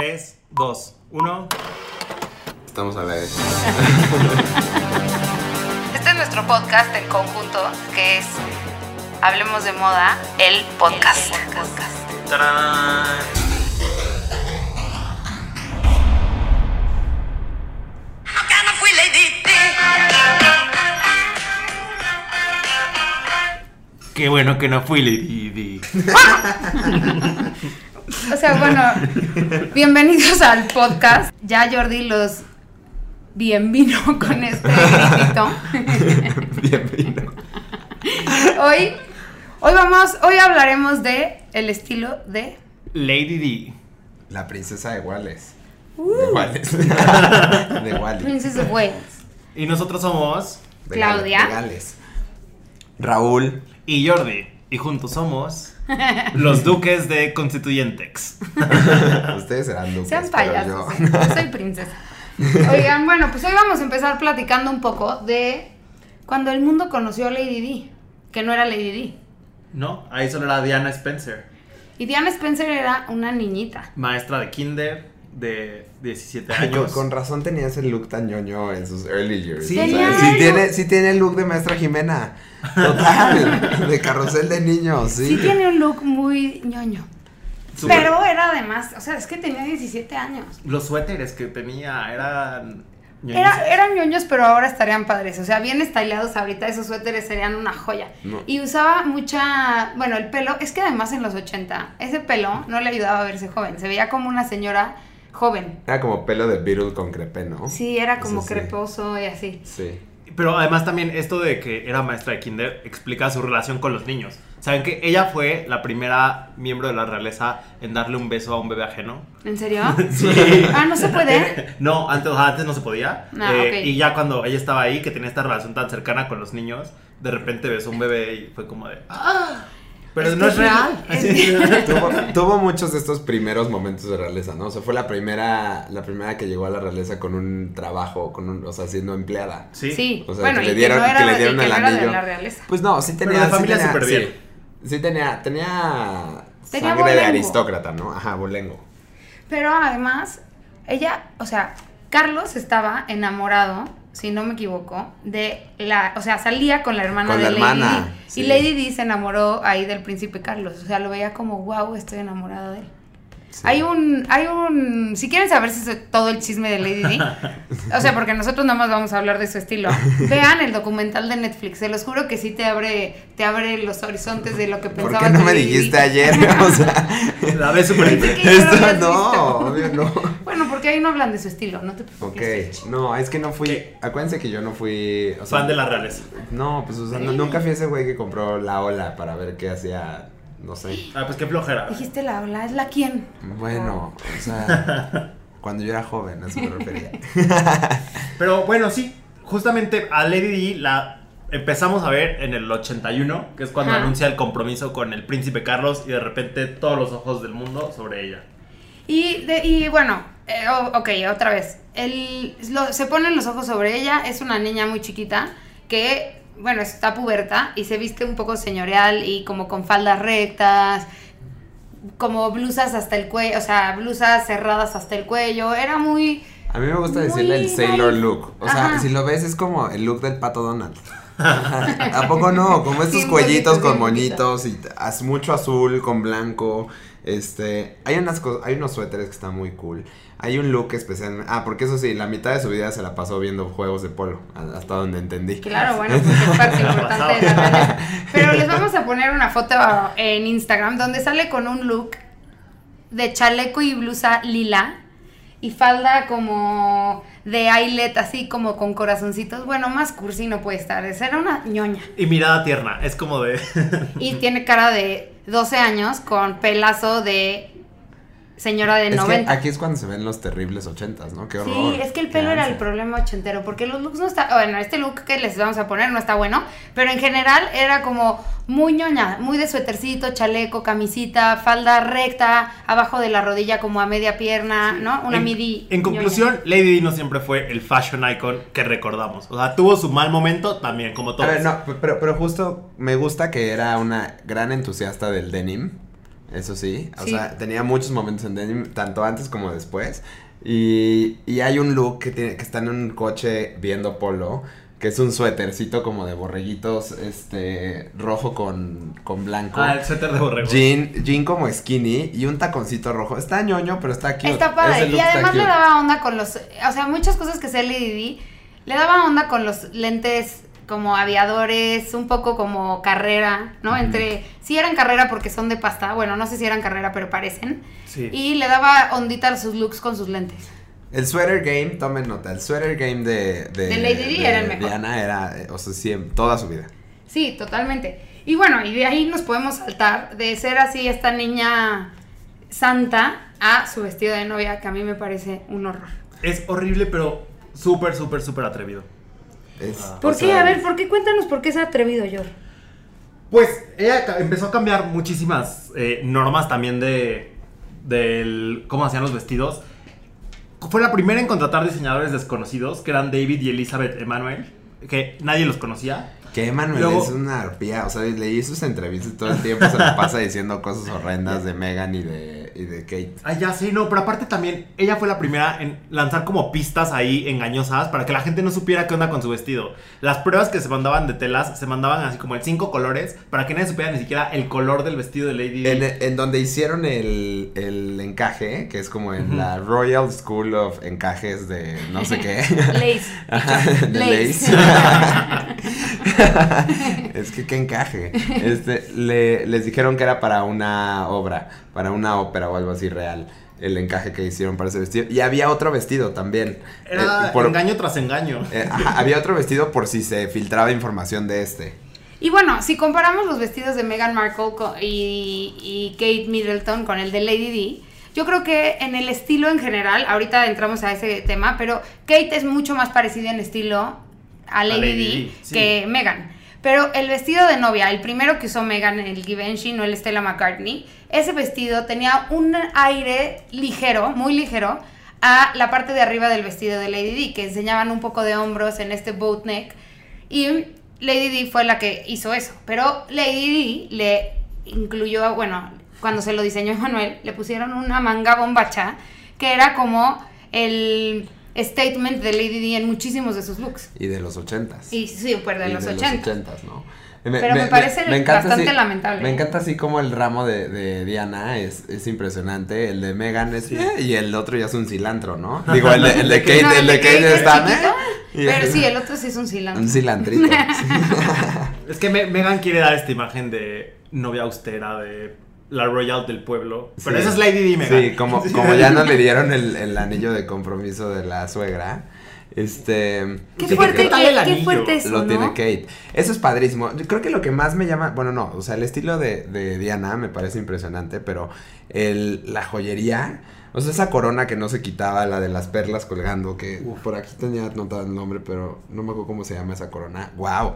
3, 2, 1. Estamos a la vez. Este es nuestro podcast en conjunto, que es Hablemos de Moda, el podcast. ¡Tarán! Qué bueno que no fui Lady Di. O sea, bueno, bienvenidos al podcast. Ya Jordi los bien vino con este gritito. Bienvenido. Hoy, hoy vamos, hoy hablaremos de el estilo de Lady Di. La princesa de Wales. Uh. De Wales. de Wales. Princess of Wales. Y nosotros somos De Claudia. Gales. Raúl. y Jordi. Y juntos somos los duques de Constituyentex. Ustedes serán duques, Sean payasos. yo-. Yo soy princesa. Oigan, bueno, pues hoy vamos a empezar platicando un poco de cuando el mundo conoció a Lady Di, que no era Lady Di. ¿No? Ahí solo era Diana Spencer, Y Diana Spencer era una niñita. maestra de kinder de 17 Ay, con, años. con razón tenía ese look tan ñoño en sus early years. Sí. Sí tiene, sí tiene el look de maestra Jimena. Total. de carrusel de niños, sí. Sí tiene un look muy ñoño. Pero era además, o sea, es que tenía 17 años. Los suéteres que tenía eran... ñoñices. Era, eran ñoños, pero ahora estarían padres. O sea, bien estilados ahorita, esos suéteres serían una joya. No. Y usaba mucha. Bueno, el pelo. Es que además en los 80, ese pelo no le ayudaba a verse joven. Se veía como una señora joven. Era como pelo de Beatle con crepé, ¿no? Sí, era como Eso sí. creposo y así. Sí. Pero además también esto de que era maestra de kinder explica su relación con los niños. ¿Saben que ella fue la primera miembro de la realeza en darle un beso a un bebé ajeno? ¿En serio? Sí. Ah, no se puede. No, antes, antes no se podía. Ah, Eh. Y ya cuando ella estaba ahí, que tenía esta relación tan cercana con los niños, de repente besó a un bebé y fue como de... ¡Ah! Pero no es real. tuvo, tuvo muchos de estos primeros momentos de realeza, ¿no? O sea, fue la primera, la primera que llegó a la realeza con un trabajo, con un, o sea, siendo empleada. Sí. Sí. O sea, bueno, que le y dieron- que no era, que le y dieron que el no era de anillo. la realeza. Pues no, sí tenía. Pero de sí familia tenía- súper sí. bien. Sí tenía, tenía, Tenía sangre de aristócrata, ¿no? Ajá, bolengo. Pero además, ella, o sea, Carlos estaba enamorado, si no me equivoco, de la, o sea, salía con la hermana Con de la Lady hermana, Di. sí. Y Lady Di se enamoró ahí del príncipe Carlos, o sea, lo veía como, wow, estoy enamorada de él. Sí. Hay un, hay un, si quieren saber si es todo el chisme de Lady Di, o sea, porque nosotros nada más vamos a hablar de su estilo, vean el documental de Netflix, se los juro que sí te abre, te abre los horizontes de lo que ¿Por pensaba qué no me Lady Di. dijiste ayer? O sea, La ya lo esto no, obvio no. Bueno, porque ahí no hablan de su estilo, no te Ok, preocupes. no, es que no fui. ¿Qué? Acuérdense que yo no fui. O sea, fan de la realeza. No, pues, o sea, no- nunca fui ese güey que compró la ola para ver qué hacía. No sé. Ah, pues qué flojera. Dijiste la ola, ¿es la quién? Bueno, o sea, cuando yo era joven, a eso me refería. Pero bueno, sí, justamente a Lady Di la empezamos a ver en el 81, que es cuando Ajá. anuncia el compromiso con el príncipe Carlos y de repente todos los ojos del mundo sobre ella. Y, de, y bueno, eh, o- ok, otra vez. El, lo- se ponen los ojos sobre ella, es una niña muy chiquita que, bueno, está puberta y se viste un poco señorial y como con faldas rectas, como blusas hasta el cuello, o sea, blusas cerradas hasta el cuello, era muy... A mí me gusta decirle el Sailor look. O sea, Ajá. si lo ves es como el look del pato Donald. ¿A poco no? Como estos 100%, cuellitos con 100%. moñitos y mucho azul con blanco. Este, hay unas cosas, hay unos suéteres que están muy cool. Hay un look especial. Ah, porque eso sí, la mitad de su vida se la pasó viendo juegos de polo, hasta donde entendí. Claro, bueno, es parte importante de la. Pero les vamos a poner una foto en Instagram donde sale con un look de chaleco y blusa lila y falda como de eyelet, así como con corazoncitos. Bueno, más cursi no puede estar. Era una ñoña. Y mirada tierna, es como de... Y tiene cara de 12 años con pelazo de señora de Es que 90. aquí es cuando se ven los terribles ochentas, ¿no? Qué horror. Sí, es que el pelo era el problema ochentero, porque los looks no está, bueno, este look que les vamos a poner no está bueno, pero en general era como muy ñoña, muy de suétercito, chaleco, camisita, falda recta, abajo de la rodilla como a media pierna, ¿no? Una en, midi. En ñoña. conclusión, Lady Di no siempre fue el fashion icon que recordamos. O sea, tuvo su mal momento también, como A todos. ver, no, pero, pero justo me gusta que era una gran entusiasta del denim. Eso sí. O Sí. sea, tenía muchos momentos en denim, tanto antes como después. Y, y hay un look que, tiene, que está en un coche viendo polo, que es un suétercito como de borreguitos, este, rojo con, con blanco. Ah, el suéter de borrego. Jean, jean como skinny y un taconcito rojo. Está ñoño, pero está cute. Está padre. Y además le daba onda con los. O sea, muchas cosas que hacía Lady Di. Le daba onda con los lentes como aviadores, un poco como carrera, ¿no? Entre. Sí eran carrera porque son de pasta. Bueno, no sé si eran carrera, pero parecen. Sí. Y le daba ondita a sus looks con sus lentes. El sweater game, tomen nota, el sweater game de, de, De Lady Di era el mejor. Diana era, eh, o sea, sí, toda su vida. Sí, totalmente. Y bueno, y de ahí nos podemos saltar de ser así esta niña santa a su vestido de novia, que a mí me parece un horror. Es horrible, pero súper, súper, súper atrevido. Es- Ah. ¿Por qué? sea, A ver, ¿por qué? Cuéntanos por qué se ha atrevido, Yor. Pues ella empezó a cambiar muchísimas eh, normas también de del cómo hacían los vestidos. Fue la primera en contratar diseñadores desconocidos, que eran David y Elizabeth Emanuel, que nadie los conocía. Que Emanuel Luego- es una arpía, o sea, leí sus entrevistas todo el tiempo se la pasa diciendo cosas horrendas de Megan y de, y de Kate. Ah, ya sí, no, pero aparte también ella fue la primera en lanzar como pistas ahí engañosas para que la gente no supiera qué onda con su vestido. Las pruebas que se mandaban de telas se mandaban así como en cinco colores para que nadie supiera ni siquiera el color del vestido de Lady. En, en donde hicieron el, el encaje, que es como en la Royal School of Encajes de no sé qué. Lace. Ajá, de Lace. Lace. es que qué encaje. Este, le, les dijeron que era para una obra, para una ópera o algo así real. El encaje que hicieron para ese vestido. Y había otro vestido también. Era Eh, por- engaño tras engaño. eh, ajá, había otro vestido por si se filtraba información de este. Y bueno, si comparamos los vestidos de Meghan Markle y Kate Middleton con el de Lady Di, yo creo que en el estilo en general, ahorita entramos a ese tema, pero Kate es mucho más parecida en estilo a Lady, Di, sí. que Meghan. Pero el vestido de novia, el primero que usó Meghan, el Givenchy, no el Stella McCartney, ese vestido tenía un aire ligero, muy ligero, a la parte de arriba del vestido de Lady Di, que enseñaban un poco de hombros en este boat neck. Y Lady Di fue la que hizo eso. Pero Lady Di le incluyó, bueno, cuando se lo diseñó Emanuel, le pusieron una manga bombacha, que era como el statement de Lady Di en muchísimos de sus looks. Y de los ochentas. Y sí, pues de Y los 80. ochentas, ¿no? Pero me parece bastante así- lamentable, Me encanta así como el ramo de, de Diana es, es impresionante. El de Megan es eh, y el otro ya es un cilantro, ¿no? Digo, el de, el de Kate, No, el de Kate es está chiquito, ¿eh? Pero sí, el otro sí es un cilantro. Un cilantrito. Es que Me- Megan quiere dar esta imagen de novia austera, de la royal del pueblo. Pero Sí. esa es Lady Di, Megan. Sí, como, como ya no le dieron el, el anillo de compromiso de la suegra. Este. Qué Sí, fuerte, ¿qué tal qué, el qué anillo? fuerte eso, lo ¿no? tiene Kate. Eso es padrísimo. Yo creo que lo que más me llama, bueno, no, o sea, el estilo de, de Diana me parece impresionante, pero el, la joyería, o sea, esa corona que no se quitaba, la de las perlas colgando, que uf, por aquí tenía anotado el nombre, pero no me acuerdo cómo se llama esa corona. Wow.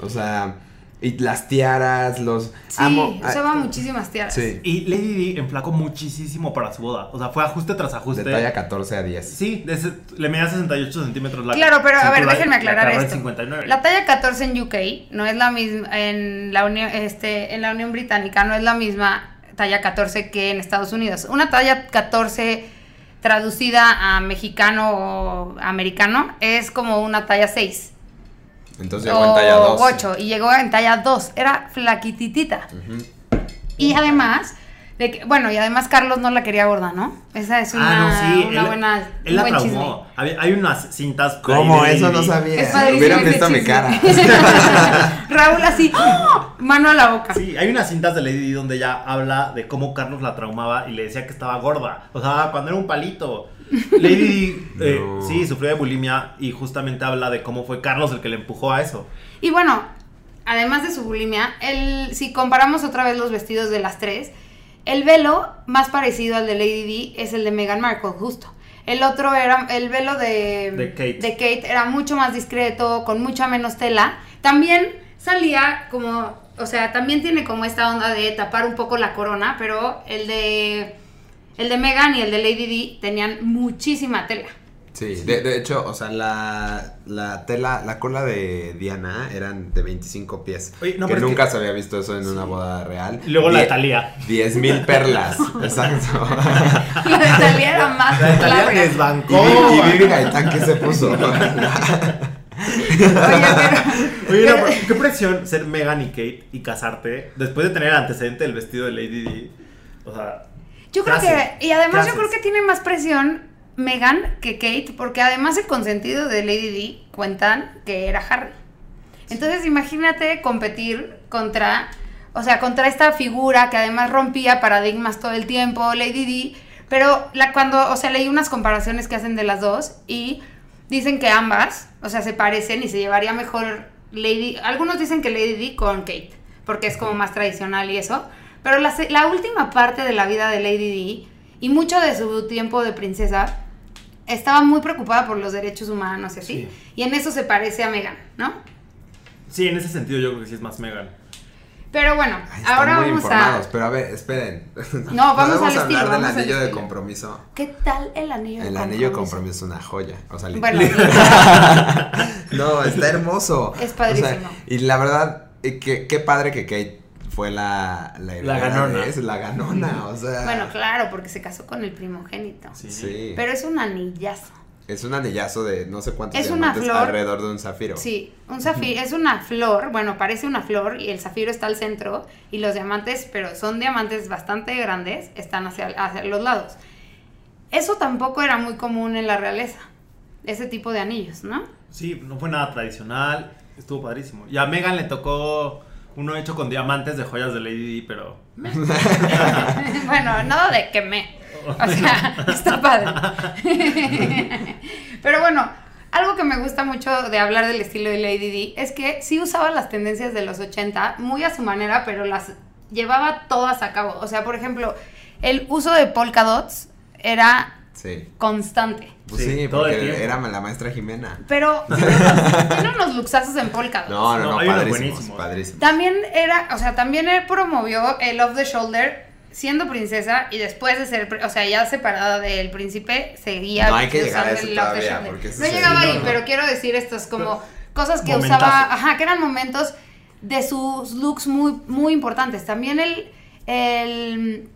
O sea, y las tiaras, los Sí, amo. usaba muchísimas tiaras. Sí. Y Lady Di enflacó muchísimo para su boda. O sea, fue ajuste tras ajuste. De talla 14 a 10. Sí, de ese- le medía 68 centímetros la Claro, pero a ver, déjenme aclarar la esto. 59. La talla 14 en UK no es la misma en la Unión este en la Unión Británica no es la misma talla 14 que en Estados Unidos. Una talla 14 traducida a mexicano o americano es como una talla 6 Entonces llegó en talla 2. 8 y llegó en talla 2, era flaquititita. Y además de que, bueno, y además Carlos no la quería gorda, ¿no? Esa es una, ah, no, sí. una él, buena él un la buen traumó. Hay unas cintas. ¿Cómo? Eso no sabía. Es Hubieran visto mi cara. Raúl así, ¡oh! mano a la boca. Sí, hay unas cintas de Lady Di donde ella habla de cómo Carlos la traumaba y le decía que estaba gorda. O sea, cuando era un palito. Lady Di, eh, No. sí, sufrió de bulimia y justamente habla de cómo fue Carlos el que le empujó a eso. Y bueno, además de su bulimia, el, si comparamos otra vez los vestidos de las tres, el velo más parecido al de Lady Di es el de Meghan Markle, justo. El otro era, el velo de, De Kate. de Kate era mucho más discreto, con mucha menos tela. También salía como, o sea, también tiene como esta onda de tapar un poco la corona, pero el de, el de Meghan y el de Lady Di tenían muchísima tela. Sí, de, de hecho, o sea, la, la tela, la cola de Diana eran de 25 pies. Oye, no, que pero es nunca que- se había visto eso en una boda real. Y luego la de Talía. 10 mil perlas, exacto. La de Talía era más La de Talía larga. y, desbancó. Vi- y Vivi Gaitán, ¿qué se puso? Oye, pero... Oye, no, pero qué presión ser Megan y Kate y casarte después de tener el antecedente del vestido de Lady Di. O sea, Yo creo ¿qué que, y además ¿Qué yo creo que tiene más presión Megan que Kate, porque además el consentido de Lady Di cuentan que era Harry. Entonces imagínate competir contra, o sea, contra esta figura que además rompía paradigmas todo el tiempo, Lady Di, pero la, cuando, o sea, leí unas comparaciones que hacen de las dos y dicen que ambas, o sea, se parecen y se llevaría mejor Lady, algunos dicen que Lady Di con Kate, porque es como más tradicional y eso, pero la, la última parte de la vida de Lady Di y mucho de su tiempo de princesa estaba muy preocupada por los derechos humanos y así, Sí. y en eso se parece a Megan, ¿no? Sí, en ese sentido yo creo que sí es más Megan. Pero bueno, Ay, están ahora muy vamos informados, a... pero a ver, esperen. No, vamos ¿Podemos al estilo, hablar del vamos anillo de compromiso. ¿Qué tal el anillo de El anillo de compromiso es una joya. O sea, Bueno, no, está hermoso. Es padrísimo. O sea, y la verdad, eh, que- qué padre que Kate fue la la, heredera ganona. Es la ganona, o sea. bueno, claro, porque se casó con el primogénito. Sí. Sí. Pero es un anillazo. Es un anillazo de no sé cuántos Es una diamantes flor. alrededor de un zafiro. Sí, un zafiro, es una flor, bueno, parece una flor y el zafiro está al centro y los diamantes, pero son diamantes bastante grandes, están hacia, hacia los lados. Eso tampoco era muy común en la realeza, ese tipo de anillos, ¿no? Sí, no fue nada tradicional. Estuvo padrísimo. Y a Megan le tocó uno hecho con diamantes de joyas de Lady Di, pero. bueno, nada de que me. O sea, está padre. Pero bueno, algo que me gusta mucho de hablar del estilo de Lady Di es que sí usaba las tendencias de los 80 muy a su manera, pero las llevaba todas a cabo. O sea, por ejemplo, el uso de polka dots era Sí. constante. Pues Sí, sí, todo el porque tiempo. era la maestra Jimena. Pero tiene unos, tiene unos luxazos en polka. No, no, No, no, padrísimos, padrísimos. También era, o sea, también él promovió el off the shoulder siendo princesa y después de ser, o sea, ya separada del príncipe, seguía No hay que llegar a eso todavía, shoulder. porque eso No llegaba ahí, no. pero quiero decir estas como cosas que usaba, ajá, que eran momentos de sus looks muy, muy importantes. También el, el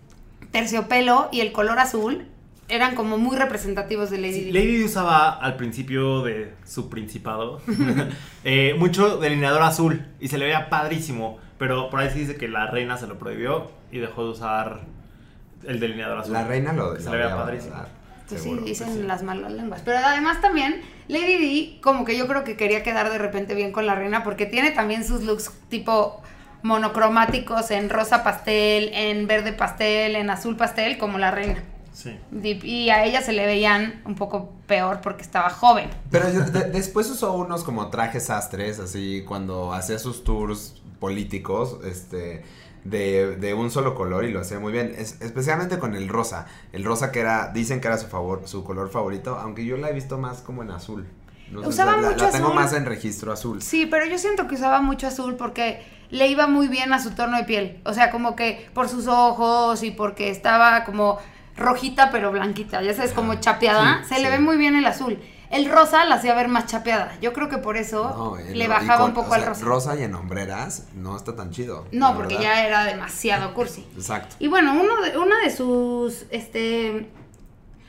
terciopelo y el color azul eran como muy representativos de Lady Sí, Di. Lady Di usaba al principio de su principado eh, mucho delineador azul y se le veía padrísimo. Pero por ahí se dice que la reina se lo prohibió y dejó de usar el delineador azul. La reina lo Se le veía padrísimo. Pues sí, seguro. dicen pues sí. las malas lenguas. Pero además también, Lady Di, como que yo creo que quería quedar de repente bien con la reina, porque tiene también sus looks tipo monocromáticos en rosa pastel, en verde pastel, en azul pastel, como la reina. Sí. Y y a ella se le veían un poco peor porque estaba joven. Pero yo- de- después usó unos como trajes sastres, así cuando hacía sus tours políticos, este, de, de un solo color y lo hacía muy bien, Es- especialmente con el rosa. El rosa que era, dicen que era su favor, su color favorito, aunque yo la he visto más como en azul. No sé, Usaba la, la mucho tengo más en registro azul. Sí, pero yo siento que usaba mucho azul porque le iba muy bien a su tono de piel. O sea, como que por sus ojos y porque estaba como rojita pero blanquita. Ya sabes, como chapeada. Sí, se le ve muy bien el azul. El rosa la hacía ver más chapeada. Yo creo que por eso No, le bajaba con- un poco o al rosa. Rosa y en hombreras no está tan chido. No, porque verdad. ya era demasiado cursi. Exacto. Y bueno, uno de, una de sus este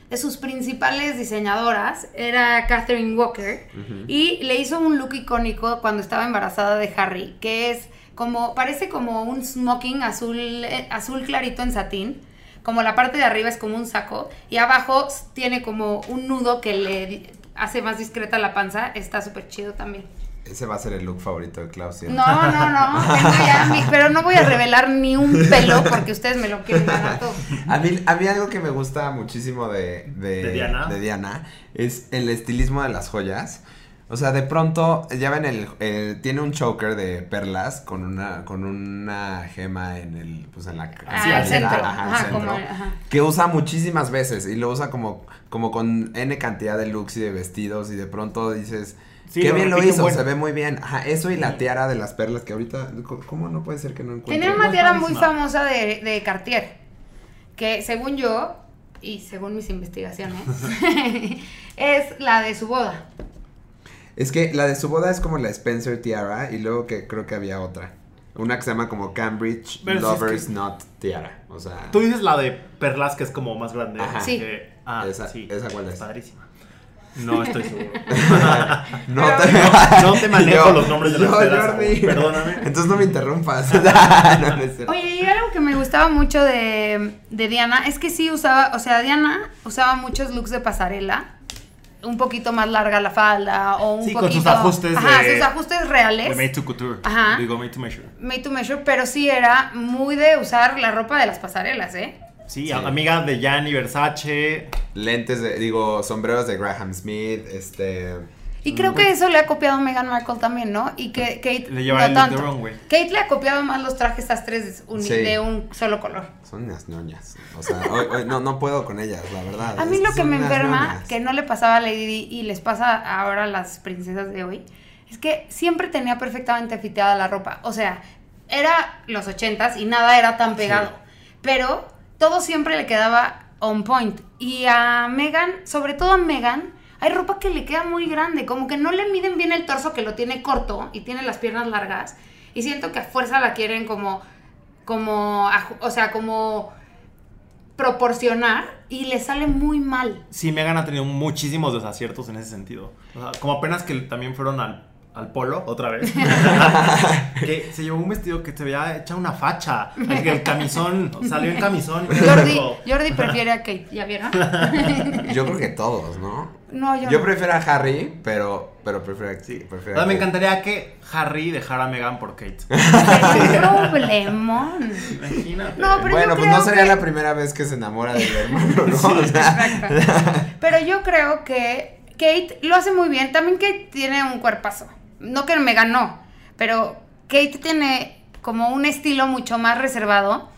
de sus principales diseñadoras era Catherine Walker y le hizo un look icónico cuando estaba embarazada de Harry, que es como parece como un smoking azul eh, azul clarito en satín, como la parte de arriba es como un saco y abajo tiene como un nudo que le hace más discreta la panza, está súper chido también. Ese va a ser el look favorito de Klaus. ¿cierto? No, no, no, tengo ya mi- pero no voy a revelar ni un pelo porque ustedes me lo quieren ganar todo. A mí, a mí algo que me gusta muchísimo de, de, ¿De Diana? de Diana es el estilismo de las joyas. O sea, de pronto, ya ven, el, el- tiene un choker de perlas con una, con una gema en el, pues en la Ah, Sí, al al centro. ajá, al Ajá, centro, como, ajá. que usa muchísimas veces y lo usa como, como con N cantidad de looks y de vestidos y de pronto dices, Sí, qué lo bien lo hizo, buen. se ve muy bien. Ajá, eso y la tiara de las perlas que ahorita, ¿cómo no puede ser que no encuentre? Tenía no una tiara muy famosa de, de Cartier, que según yo, y según mis investigaciones, es la de su boda. Es que la de su boda es como la Spencer Tiara y luego que creo que había otra. Una que se llama como Cambridge Pero si es Lovers que- Not Tiara. O sea, Tú dices la de perlas que es como más grande. Ajá. Sí. ah, Esa- sí. esa cuál es. Padrísima. No estoy seguro. no te, No te manejo los nombres de las yo, Jordi. perdóname. Entonces no me interrumpas. no, no. Oye, y algo que me gustaba mucho de, de Diana es que sí usaba, o sea, Diana usaba muchos looks de pasarela. Un poquito más larga la falda o un Sí, con poquito... sus ajustes Ajá, de- sus ajustes reales. De Made to Couture. Ajá. Digo, Made to Measure. Made to measure, pero sí era muy de usar la ropa de las pasarelas, ¿eh? Sí, Sí. amiga de Gianni Versace. Lentes de, digo, sombreros de Graham Smith, este... Y creo que eso le ha copiado Meghan Markle también, ¿no? Y que Kate Le lleva no tanto. runway. Kate le ha copiado más los trajes sastres uni- Sí. de un solo color. Son unas ñoñas. O sea, hoy, hoy no, no puedo con ellas, la verdad. A mí lo que me enferma, ñoñas. que no le pasaba a Lady Di y les pasa ahora a las princesas de hoy, es que siempre tenía perfectamente fiteada la ropa. O sea, era los ochentas y nada era tan pegado. Pero todo siempre le quedaba on point. Y a Megan, sobre todo a Megan, hay ropa que le queda muy grande. Como que no le miden bien el torso, que lo tiene corto y tiene las piernas largas. Y siento que a fuerza la quieren como, como, o sea, como proporcionar y le sale muy mal. Sí, Megan ha tenido muchísimos desaciertos en ese sentido. O sea, como apenas que también fueron al, al polo otra vez. que se llevó un vestido que se veía hecha una facha. El, el camisón, salió en camisón. Jordi, Jordi prefiere a Kate, ¿ya vieron? Yo creo que todos, ¿no? No, yo, Yo no. prefiero a Harry, pero, pero prefiero a, Sí. prefiero a me encantaría que Harry dejara a Megan por Kate. Problemón. Imagínate. No, pero bueno, pues no sería que- la primera vez que se enamora del hermano, ¿no? O sea, Exacto. Pero yo creo que Kate lo hace muy bien. También Kate tiene un cuerpazo. No que me ganó, pero Kate tiene como un estilo mucho más reservado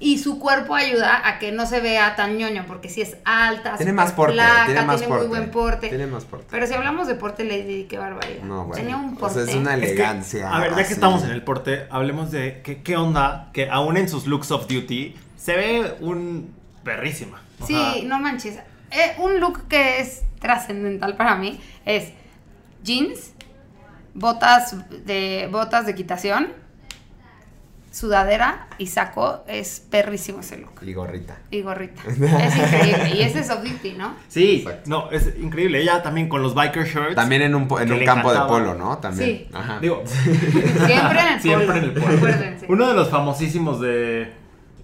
y su cuerpo ayuda a que no se vea tan ñoño, porque si es alta, tiene más porte, tiene más tiene porte. muy buen porte. Tiene más porte. Pero si hablamos de porte, Lady, Di, qué barbaridad. No, bueno. Tenía un o porte. sea, es una Es que, elegancia. a ver, ya que estamos en el porte, hablemos de qué, qué onda que aún en sus looks of duty se ve un perrísima. O Sí, sea, no manches. Eh, un look que es trascendental para mí es jeans, botas de botas de quitación, sudadera y saco. Es perrísimo ese look. Y gorrita. Y gorrita. Es increíble. Y ese es of duty, ¿no? Sí, Exacto. no, es increíble. Ella también con los biker shirts. También en un, en un campo de polo, ¿no? También. Sí. Ajá. Digo, Siempre en el siempre polo. en el polo. Acuérdense. Uno de los famosísimos de,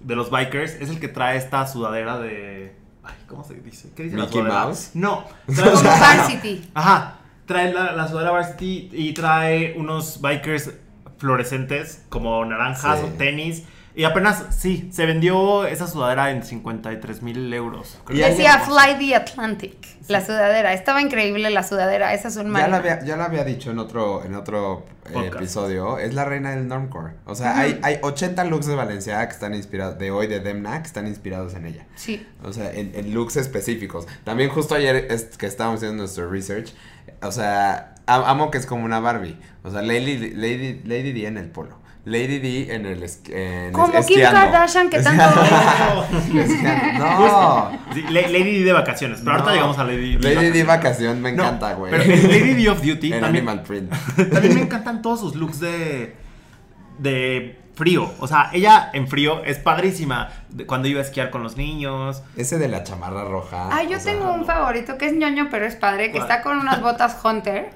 de los bikers es el que trae esta sudadera de. Ay, ¿cómo se dice? ¿Qué dice la ¿Mickey? Mouse? No. Varsity. Ajá. Trae la, la sudadera varsity y trae unos bikers fluorescentes como naranjas Sí. o tenis. Y apenas, sí, se vendió esa sudadera en 53 mil euros. Y Decía Fly the Atlantic. La sudadera. Estaba increíble la sudadera. Esa es un Ya había, ya lo había dicho en otro, en otro eh, episodio, es la reina del normcore. O sea, hay, hay 80 looks de Valenciaga que están inspirados, de hoy de Demna, que están inspirados en ella. Sí. O sea, en, en looks específicos. También justo ayer es- que estábamos haciendo nuestro research, o sea, am- amo que es como una Barbie. O sea, Lady, Lady, Lady D en el polo. Lady D en el es- en Como Kim esquiando. Kardashian que tanto... No. Sí, Lady D de vacaciones, pero ahorita No. llegamos a Lady D. Lady D vacaciones. vacación me encanta, güey. Pero Lady D of Duty En también, Animal Print. también me encantan todos sus looks de, de frío. O sea, ella en frío es padrísima. de cuando iba a esquiar con los niños. Ese de la chamarra roja. Ah, yo o sea, tengo un favorito que es ñoño, pero es padre, que ¿Cuál? está con unas botas Hunter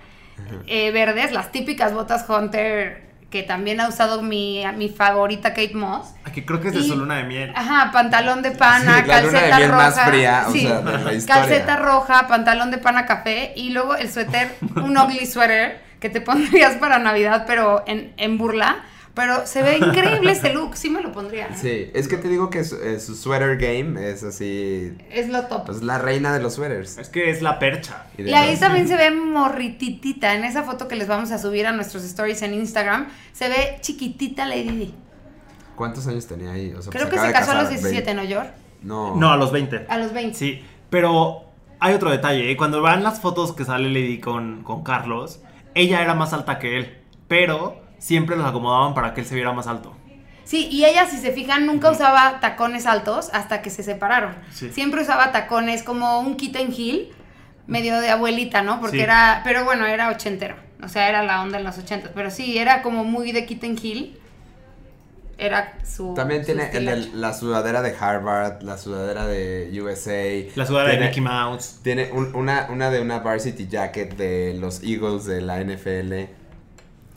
eh, verdes, las típicas botas Hunter que también ha usado mi, mi favorita Kate Moss. ah, Que creo que es de Y- su luna de miel. Ajá, pantalón de pana, Sí, la luna de calceta miel roja. más fría, o sí, sea, de la historia. calceta roja, pantalón de pana café y luego el suéter, un ugly sweater que te pondrías para Navidad, pero en, en burla. Pero se ve increíble ese look, sí me lo pondría. ¿eh? Sí, es que te digo que su, eh, su sweater game es así. Es lo top. Pues la reina de los sweaters. Es que es la percha. Y ahí los- también se ve morrititita. En esa foto que les vamos a subir a nuestros stories en Instagram, se ve chiquitita Lady Di. ¿Cuántos años tenía ahí? O sea, Creo pues que se casó a los casar, 17, veinte. ¿no, Yor? No. No, a los 20. A los 20. Sí, pero hay otro detalle. ¿eh? Cuando van las fotos que sale Lady con, con Carlos, ella era más alta que él, pero siempre los acomodaban para que él se viera más alto. Sí, y ella, si se fijan, nunca usaba tacones altos hasta que se separaron. Sí. Siempre usaba tacones como un kitten heel, medio de abuelita, ¿no? Porque Sí. era, pero bueno, era ochentero. O sea, era la onda en los ochentas. Pero sí, era como muy de kitten heel. Era su. También su tiene el la sudadera de Harvard, la sudadera de USA. La sudadera de Mickey Mouse. Tiene un- una, una de una varsity jacket de los Eagles de la NFL.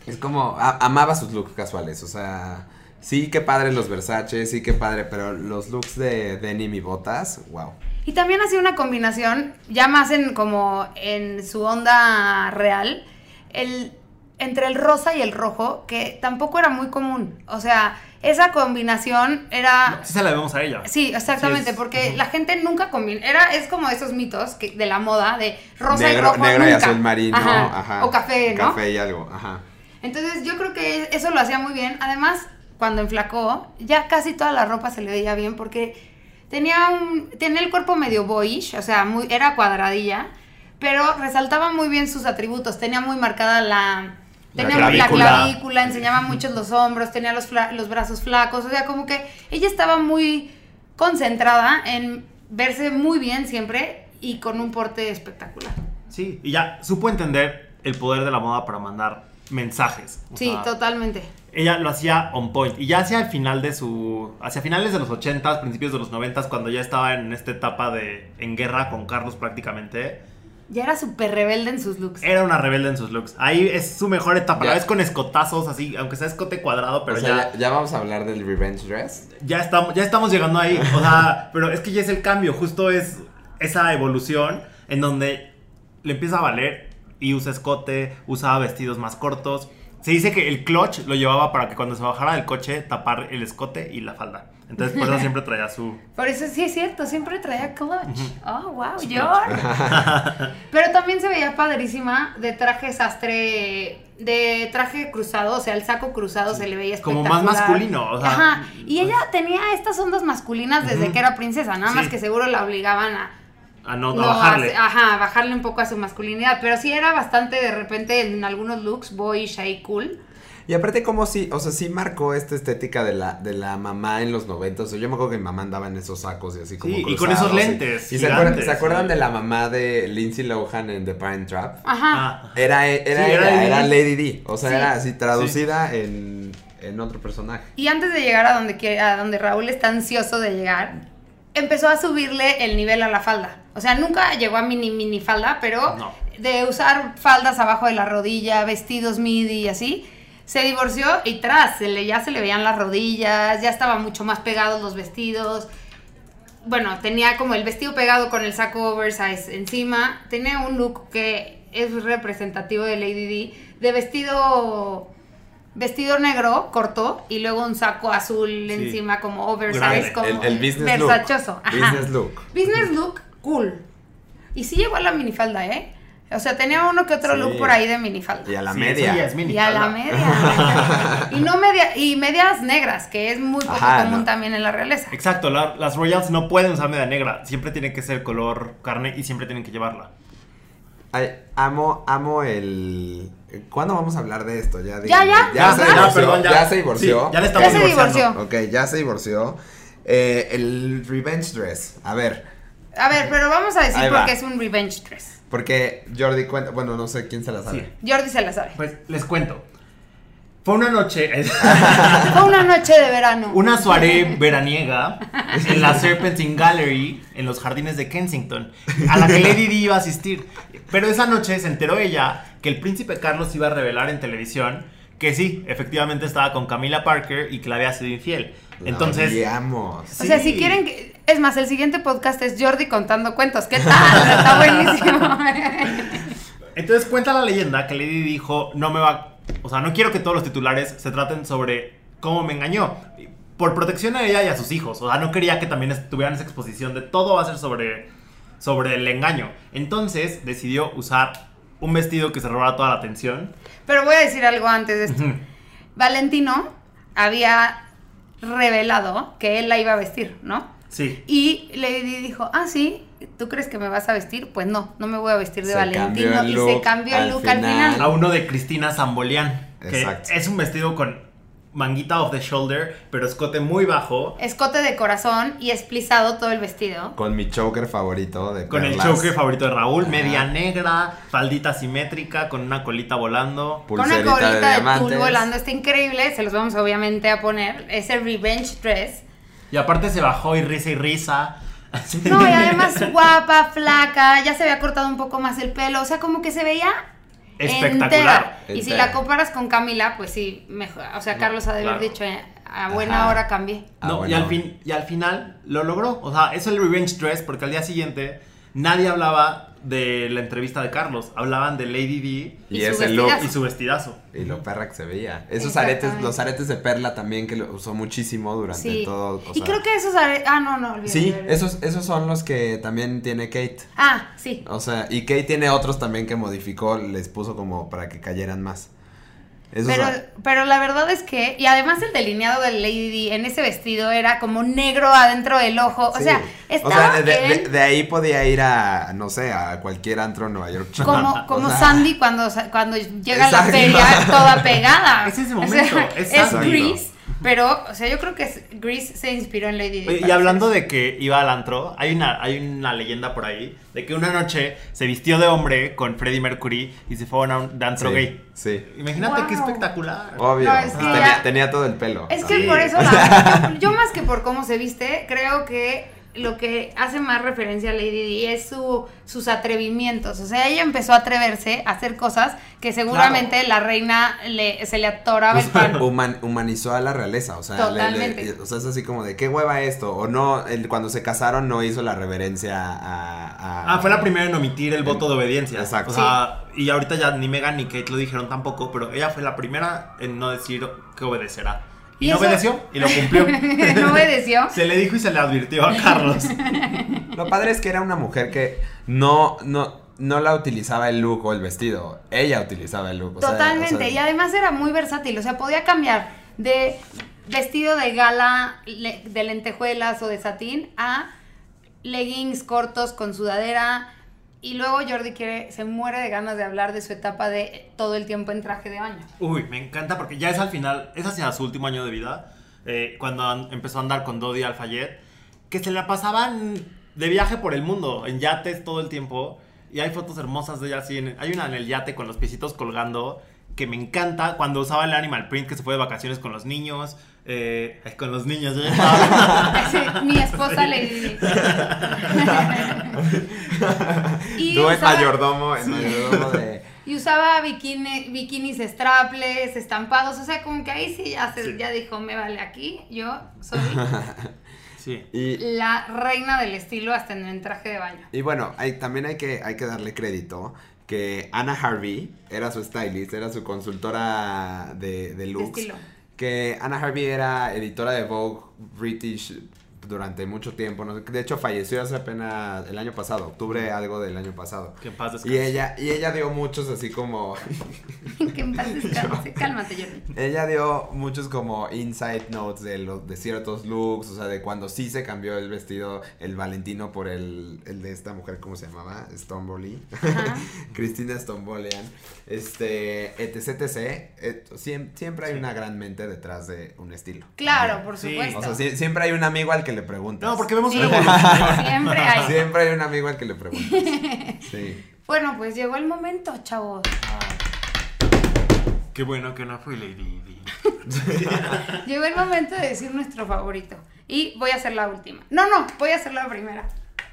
Es como, a- amaba sus looks casuales, o sea, sí que padre los Versace, sí que padre, pero los looks de denim y botas, wow. Y también hacía una combinación, ya más en como en su onda real, el, entre el rosa y el rojo, que tampoco era muy común. O sea, esa combinación era... Sí se la debemos a ella. Sí, exactamente, Sí, es- porque la gente nunca combina. Era, es como esos mitos que, de la moda, de rosa y negro rojo. negro y azul marino, Ajá, ajá. O café, ¿no? Café y algo, ajá. Entonces yo creo que eso lo hacía muy bien. Además, cuando enflacó, ya casi toda la ropa se le veía bien porque tenía un tenía el cuerpo medio boyish, o sea, muy era cuadradilla, pero resaltaba muy bien sus atributos. Tenía muy marcada la La tenía muy- la clavícula. clavícula, enseñaba mucho los hombros, tenía los, los brazos flacos, o sea, como que ella estaba muy concentrada en verse muy bien siempre y con un porte espectacular. Sí, y ya supo entender el poder de la moda para mandar mensajes. O Sí, sea, totalmente. ella lo hacía on point. Y ya hacia el final de su. hacia finales de los 80s, principios de los 90s, cuando ya estaba en esta etapa de. en guerra con Carlos prácticamente. Ya era súper rebelde en sus looks. Era una rebelde en sus looks. Ahí es su mejor etapa. La ves con escotazos así, aunque sea escote cuadrado, pero o sea, ya, ya, ya vamos a hablar del revenge dress. ya, estamos, ya estamos llegando ahí. O sea, pero es que ya es el cambio. Justo es esa evolución en donde le empieza a valer y usa escote, usa vestidos más cortos. Se dice que el clutch lo llevaba para que cuando se bajara del coche tapar el escote y la falda. Entonces por eso siempre traía su... Por eso sí es cierto, siempre traía clutch. Oh, wow, George. Pero también se veía padrísima de traje sastre, de traje cruzado, o sea, el saco cruzado se le veía Como más masculino, o sea, Ajá, y pues- ella tenía estas ondas masculinas desde que era princesa, nada más Sí. que seguro la obligaban a... A no, no, a bajarle. a- ajá, a bajarle un poco a su masculinidad, pero sí era bastante de repente en algunos looks boyish y cool. Y aparte como sí, o sea, sí marcó esta estética de la, de la mamá en los noventas. O sea, yo me acuerdo que mi mamá andaba en esos sacos y así como Sí, y con cruzados, esos lentes Y, se, acuerdan, ¿se acuerdan sí. de la mamá de Lindsay Lohan en The Parent Trap? Ajá. Ah, Era, era, Sí, era era, Lady D. O sea, Sí. era así traducida en, en otro personaje. Y antes de llegar a donde, a donde Raúl está ansioso de llegar, empezó a subirle el nivel a la falda. O sea, nunca llegó a mini mini falda, pero No. de usar faldas abajo de la rodilla, vestidos midi y así, se divorció y tras, se le, ya se le veían las rodillas, ya estaban mucho más pegados los vestidos. Bueno, tenía como el vestido pegado con el saco oversize encima. Tenía un look que es representativo de Lady D, de vestido vestido negro corto y luego un saco azul Sí. encima como oversize, como El, el business versachoso. look. Ajá. Business look. Business look cool. Y sí llegó a la minifalda, ¿eh? O sea, tenía uno que otro Sí. look por ahí de minifalda. Y a la sí, media. es Y a la media. y no media, y medias negras, que es muy poco Ajá, común no. también en la realeza. Exacto, la- las Royals no pueden usar media negra. Siempre tiene que ser color carne y siempre tienen que llevarla. Ay, amo, amo el... ¿Cuándo vamos a hablar de esto? Ya, Ya, díganme. ya, ya, se ya. divorció. perdón, ya. se divorció. Sí, ya le Ya estamos se divorciando. divorció. Ok, ya se divorció. Eh, el revenge dress. A ver, A ver, pero vamos a decir por qué es un revenge dress. porque Jordi cuenta... Bueno, no sé quién se la sabe. Jordi se la sabe. Pues les cuento. Fue una noche, Fue una noche de verano. una soirée veraniega en la Serpentine Gallery en los jardines de Kensington, a la que Lady Di iba a asistir. Pero esa noche se enteró ella que el príncipe Carlos iba a revelar en televisión que sí, efectivamente estaba con Camila Parker y que le había sido infiel. La Entonces, odiamos. O sea, si quieren que... Es más, el siguiente podcast es Jordi contando cuentos. ¿Qué tal? Está buenísimo. Entonces cuenta la leyenda que Lady dijo, no me va, o sea, no quiero que todos los titulares se traten sobre cómo me engañó. Por protección a ella y a sus hijos. O sea, no quería que también tuvieran esa exposición de todo va a ser sobre, sobre el engaño. Entonces decidió usar un vestido que se robara toda la atención. Pero voy a decir algo antes de esto. Valentino había revelado que él la iba a vestir, ¿no? Sí. Y Lady dijo, ah, sí, ¿tú crees que me vas a vestir? Pues no, no me voy a vestir de Se cambió Valentino. y se cambió el look al final. A uno de Cristina Zambolian. Que Exacto. es un vestido con manguita off the shoulder, pero escote muy bajo. Escote de corazón y esplizado todo el vestido. Con mi choker favorito de Con el choque favorito de Raúl, Ajá. media negra, faldita simétrica, con una colita volando. Con una colita de de, tul diamantes. volando. Está increíble. Se los vamos obviamente a poner. Es el Revenge Dress. Y aparte se bajó y risa y risa. No, y además guapa, flaca. Ya se había cortado un poco más el pelo. O sea, como que se veía Espectacular. entera. Y si la comparas con Camila, pues sí, mejor. O sea, Carlos ha de haber Claro. dicho, eh, a buena Ajá. hora cambié. Ah, No, y, al fin, y al final lo logró. O sea, es el revenge dress porque al día siguiente nadie hablaba de la entrevista de Carlos. Hablaban de Lady D Y, Y su ese look. vestidazo. y su vestidazo. Y lo perra que se veía. Esos aretes, los aretes de perla también que lo usó muchísimo durante Sí. todo. o y sea- creo que esos are- Ah, no, no, olvídalo, Sí, esos, esos son los que también tiene Kate. Ah, sí. O sea, y Kate tiene otros también que modificó, les puso como para que cayeran más. Pero, pero la verdad es que, y además el delineado de Lady D en ese vestido era como negro adentro del ojo. O sí. sea, estaba de, de- bien de- de ahí podía ir a, no sé, a cualquier antro en Nueva York. como, como O sea, Sandy cuando, sa- cuando llega a la feria toda pegada. Es ese O momento, sea, es. Grease, pero, o sea, yo creo que Grease se inspiró en Lady D. Oye, Y hablando de que iba al antro, hay una, hay una leyenda por ahí de que una noche se vistió de hombre con Freddie Mercury y se fue a un antro sí, gay. Sí, Imagínate qué espectacular. obvio. No, es que tenía, ya- tenía todo el pelo. Es que Sí. por eso, la- yo, yo más que por cómo se viste, creo que lo que hace más referencia a Lady D es su, sus atrevimientos. O sea, ella empezó a atreverse a hacer cosas que seguramente la reina le, se le atoraba el pan. Human- humanizó a la realeza, o sea, le- le- Totalmente. o sea, es así como de qué hueva esto, o no, el- cuando se casaron no hizo la reverencia a... a- Ah, fue la primera en omitir el voto de obediencia. Exacto. O sea, y ahorita ya ni Megan ni Kate lo dijeron tampoco, pero ella fue la primera en no decir que obedecerá. Y, Y no obedeció y lo cumplió. no obedeció. se le dijo y se le advirtió a Carlos. Lo padre es que era una mujer que no, no, no la utilizaba el look o el vestido, ella utilizaba el look. o sea, Totalmente. o sea, y además era muy versátil. O sea, podía cambiar de vestido de gala de lentejuelas o de satín a leggings cortos con sudadera. Y luego Jordi quiere, se muere de ganas de hablar de su etapa de todo el tiempo en traje de baño. Uy, me encanta porque ya es al final, es hacia su último año de vida, eh, cuando an- empezó a andar con Dodi Alfayet, que se la pasaban de viaje por el mundo, en yates todo el tiempo. Y hay fotos hermosas de ella así. hay una en el yate con los piecitos colgando, que me encanta, cuando usaba el animal print, que se fue de vacaciones con los niños. Eh, con los niños, Sí, Mi esposa le y, Tú en usaba, mayordomo, en mayordomo de... y usaba bikini, bikinis strapless, estampados. O sea, como que ahí sí ya, se- Sí. ya dijo, me vale aquí. Yo soy Sí. Y, la reina del estilo hasta en el traje de baño. y bueno, hay, también hay que, hay que darle crédito que Anna Harvey era su stylist, era su consultora de, de De looks. estilo. Que Anna Harvey era editora de Vogue British durante mucho tiempo. ¿no? De hecho, falleció hace apenas el año pasado, octubre algo del año pasado. Que en paz Y ella, y ella dio muchos así como... que en paz descanse. Cálmate, Jordi. ella dio muchos como insight notes de, los, de ciertos looks, o sea, de cuando sí se cambió el vestido, el Valentino por el, el de esta mujer, ¿cómo se llamaba? Stromboli. Cristina Strombolian. Este, etc, etc. Eh, siem- siempre hay una gran mente detrás de un estilo. Claro, por Sí. supuesto. O sea, sie- siempre hay un amigo al que le preguntas. No, porque vemos Sí, una evolución. siempre hay. Siempre hay un amigo al que le preguntas. Sí. Bueno, pues llegó el momento, chavos. Qué bueno que no fue Lady. Llegó el momento de decir nuestro favorito. Y voy a hacer la última. No, no, voy a hacer la primera.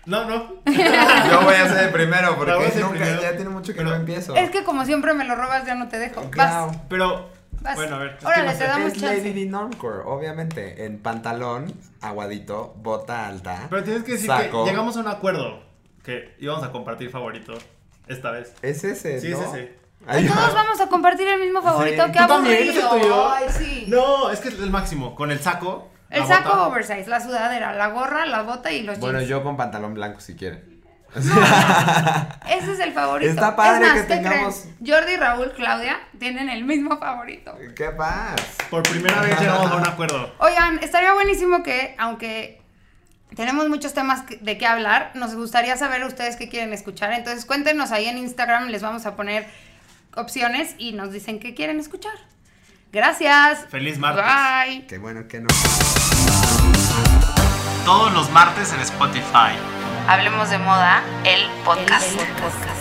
No, no. Yo voy a ser el primero porque nunca- primero. ya tiene mucho que Pero- no empiezo. Es que como siempre me lo robas, ya no te dejo. Vas. Claro. Pero, Vas. bueno, a ver. ¿qué Órale, te damos Es chance. Lady Normcore, obviamente. En pantalón, aguadito, bota alta. Pero tienes que decir saco. que llegamos a un acuerdo. Que íbamos a compartir favorito esta vez. Es ese, Sí, ¿no? es ese. Ay, Todos vamos a compartir el mismo favorito. Sí. Qué ¿Tú también? aburrido. Ay, sí. No, es que es el máximo. Con el saco. El la saco bota. oversize, la sudadera, la gorra, la bota y los Bueno, jeans. yo con pantalón blanco si quieren. Ese es el favorito. Está padre es más, que ¿qué tengamos- creen? Jordi, Raúl, Claudia tienen el mismo favorito. ¿Qué pasa? Por primera vez llegamos a un acuerdo. Oigan, estaría buenísimo que, aunque tenemos muchos temas de qué hablar, nos gustaría saber ustedes qué quieren escuchar. Entonces cuéntenos ahí en Instagram, les vamos a poner opciones y nos dicen qué quieren escuchar. Gracias. Feliz martes. Bye. Qué bueno que no. Todos los martes en Spotify. Hablemos de moda, el podcast. El podcast.